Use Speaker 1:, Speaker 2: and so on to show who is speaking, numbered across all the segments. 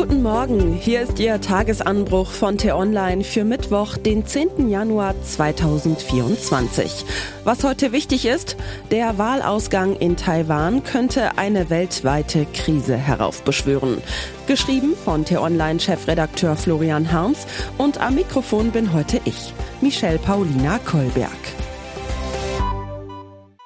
Speaker 1: Guten Morgen, hier ist Ihr Tagesanbruch von T-Online für Mittwoch, den 10. Januar 2024. Was heute wichtig ist, der Wahlausgang in Taiwan könnte eine weltweite Krise heraufbeschwören. Geschrieben von T-Online-Chefredakteur Florian Harms und am Mikrofon bin heute ich, Michelle Paulina Kolberg.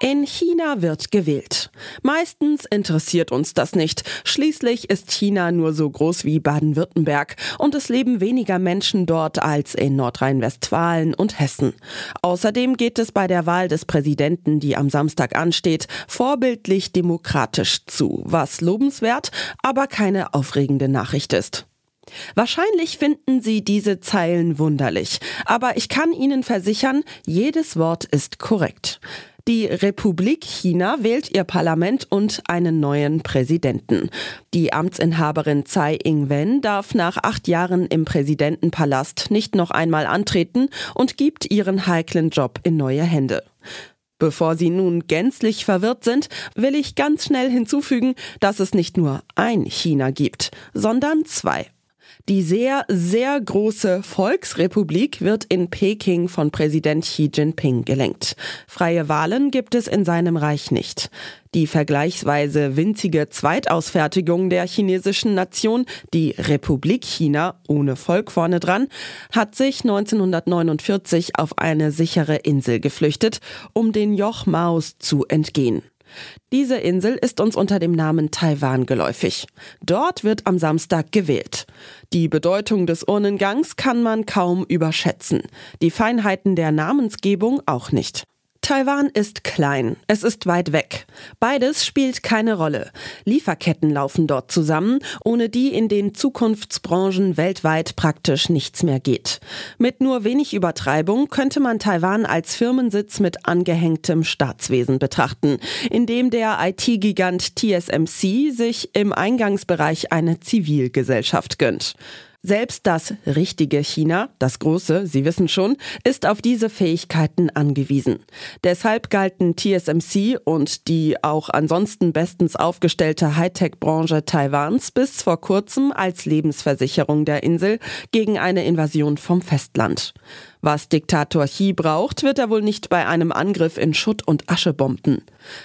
Speaker 1: In China wird gewählt. Meistens interessiert uns das nicht. Schließlich ist China nur so groß wie Baden-Württemberg und es leben weniger Menschen dort als in Nordrhein-Westfalen und Hessen. Außerdem geht es bei der Wahl des Präsidenten, die am Samstag ansteht, vorbildlich demokratisch zu, was lobenswert, aber keine aufregende Nachricht ist. Wahrscheinlich finden Sie diese Zeilen wunderlich, aber ich kann Ihnen versichern, jedes Wort ist korrekt. Die Republik China wählt ihr Parlament und einen neuen Präsidenten. Die Amtsinhaberin Tsai Ing-wen darf nach acht Jahren im Präsidentenpalast nicht noch einmal antreten und gibt ihren heiklen Job in neue Hände. Bevor Sie nun gänzlich verwirrt sind, will ich ganz schnell hinzufügen, dass es nicht nur ein China gibt, sondern zwei. Die sehr, sehr große Volksrepublik wird in Peking von Präsident Xi Jinping gelenkt. Freie Wahlen gibt es in seinem Reich nicht. Die vergleichsweise winzige Zweitausfertigung der chinesischen Nation, die Republik China ohne Volk vorne dran, hat sich 1949 auf eine sichere Insel geflüchtet, um den Joch Maos zu entgehen. Diese Insel ist uns unter dem Namen Taiwan geläufig. Dort wird am Samstag gewählt. Die Bedeutung des Urnengangs kann man kaum überschätzen. Die Feinheiten der Namensgebung auch nicht. Taiwan ist klein, es ist weit weg. Beides spielt keine Rolle. Lieferketten laufen dort zusammen, ohne die in den Zukunftsbranchen weltweit praktisch nichts mehr geht. Mit nur wenig Übertreibung könnte man Taiwan als Firmensitz mit angehängtem Staatswesen betrachten, in dem der IT-Gigant TSMC sich im Eingangsbereich eine Zivilgesellschaft gönnt. Selbst das richtige China, das große, Sie wissen schon, ist auf diese Fähigkeiten angewiesen. Deshalb galten TSMC und die auch ansonsten bestens aufgestellte Hightech-Branche Taiwans bis vor kurzem als Lebensversicherung der Insel gegen eine Invasion vom Festland. Was Diktator Xi braucht, wird er wohl nicht bei einem Angriff in Schutt und Asche bomben.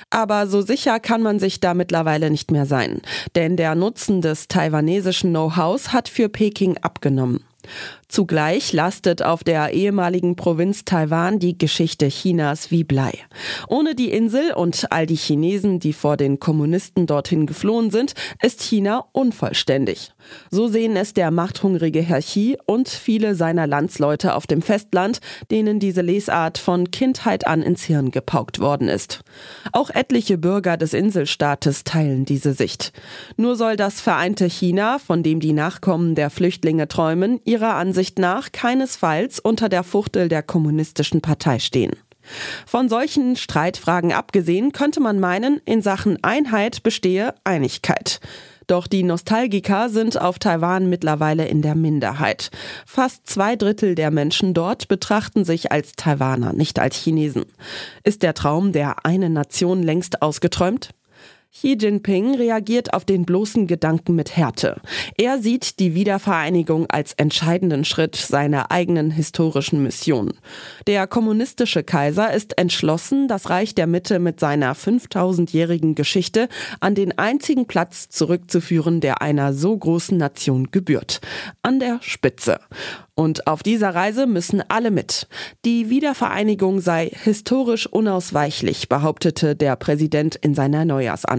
Speaker 1: Aber so sicher kann man sich da mittlerweile nicht mehr sein, denn der Nutzen des taiwanesischen Know-hows hat für Peking abgenommen. Zugleich lastet auf der ehemaligen Provinz Taiwan die Geschichte Chinas wie Blei. Ohne die Insel und all die Chinesen, die vor den Kommunisten dorthin geflohen sind, ist China unvollständig. So sehen es der machthungrige Herr Xi und viele seiner Landsleute auf dem Festland, denen diese Lesart von Kindheit an ins Hirn gepaukt worden ist. Auch etliche Bürger des Inselstaates teilen diese Sicht. Nur soll das vereinte China, von dem die Nachkommen der Flüchtlinge träumen, ihrer Ansicht nach keinesfalls unter der Fuchtel der kommunistischen Partei stehen. Von solchen Streitfragen abgesehen könnte man meinen, in Sachen Einheit bestehe Einigkeit. Doch die Nostalgiker sind auf Taiwan mittlerweile in der Minderheit. Fast zwei Drittel der Menschen dort betrachten sich als Taiwaner, nicht als Chinesen. Ist der Traum der einen Nation längst ausgeträumt? Xi Jinping reagiert auf den bloßen Gedanken mit Härte. Er sieht die Wiedervereinigung als entscheidenden Schritt seiner eigenen historischen Mission. Der kommunistische Kaiser ist entschlossen, das Reich der Mitte mit seiner 5000-jährigen Geschichte an den einzigen Platz zurückzuführen, der einer so großen Nation gebührt. An der Spitze. Und auf dieser Reise müssen alle mit. Die Wiedervereinigung sei historisch unausweichlich, behauptete der Präsident in seiner Neujahrsansprache.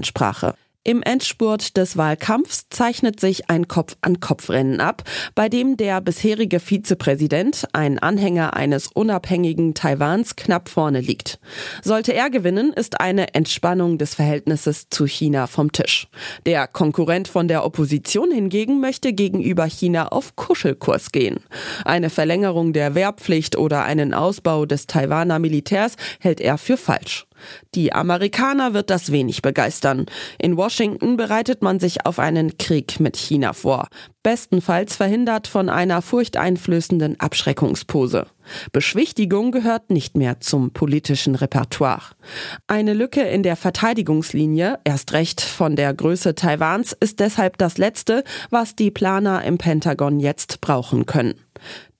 Speaker 1: Im Endspurt des Wahlkampfs zeichnet sich ein Kopf-an-Kopf-Rennen ab, bei dem der bisherige Vizepräsident, ein Anhänger eines unabhängigen Taiwans, knapp vorne liegt. Sollte er gewinnen, ist eine Entspannung des Verhältnisses zu China vom Tisch. Der Konkurrent von der Opposition hingegen möchte gegenüber China auf Kuschelkurs gehen. Eine Verlängerung der Wehrpflicht oder einen Ausbau des Taiwaner Militärs hält er für falsch. Die Amerikaner wird das wenig begeistern. In Washington bereitet man sich auf einen Krieg mit China vor. Bestenfalls verhindert von einer furchteinflößenden Abschreckungspose. Beschwichtigung gehört nicht mehr zum politischen Repertoire. Eine Lücke in der Verteidigungslinie, erst recht von der Größe Taiwans, ist deshalb das Letzte, was die Planer im Pentagon jetzt brauchen können.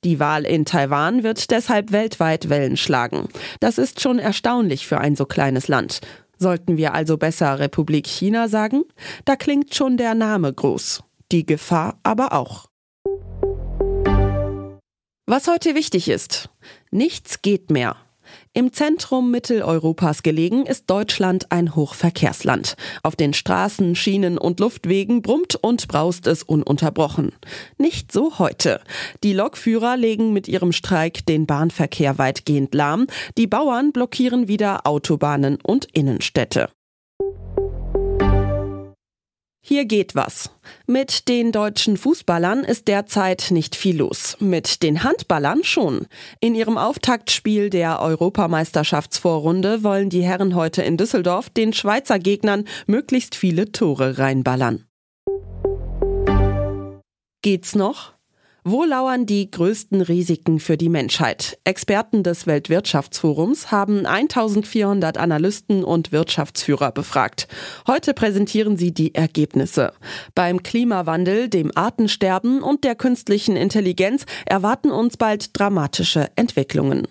Speaker 1: Die Wahl in Taiwan wird deshalb weltweit Wellen schlagen. Das ist schon erstaunlich für ein so kleines Land. Sollten wir also besser Republik China sagen? Da klingt schon der Name groß. Die Gefahr aber auch. Was heute wichtig ist. Nichts geht mehr. Im Zentrum Mitteleuropas gelegen ist Deutschland ein Hochverkehrsland. Auf den Straßen, Schienen und Luftwegen brummt und braust es ununterbrochen. Nicht so heute. Die Lokführer legen mit ihrem Streik den Bahnverkehr weitgehend lahm. Die Bauern blockieren wieder Autobahnen und Innenstädte. Hier geht was. Mit den deutschen Fußballern ist derzeit nicht viel los. Mit den Handballern schon. In ihrem Auftaktspiel der Europameisterschaftsvorrunde wollen die Herren heute in Düsseldorf den Schweizer Gegnern möglichst viele Tore reinballern. Geht's noch? Wo lauern die größten Risiken für die Menschheit? Experten des Weltwirtschaftsforums haben 1400 Analysten und Wirtschaftsführer befragt. Heute präsentieren sie die Ergebnisse. Beim Klimawandel, dem Artensterben und der künstlichen Intelligenz erwarten uns bald dramatische Entwicklungen.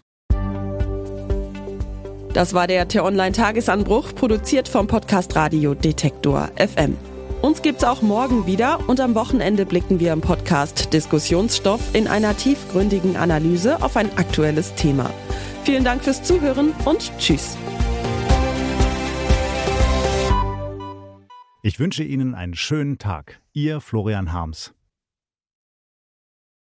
Speaker 1: Das war der T-Online-Tagesanbruch, produziert vom Podcast Radio Detektor FM. Uns gibt's auch morgen wieder und am Wochenende blicken wir im Podcast Diskussionsstoff in einer tiefgründigen Analyse auf ein aktuelles Thema. Vielen Dank fürs Zuhören und Tschüss.
Speaker 2: Ich wünsche Ihnen einen schönen Tag. Ihr Florian Harms.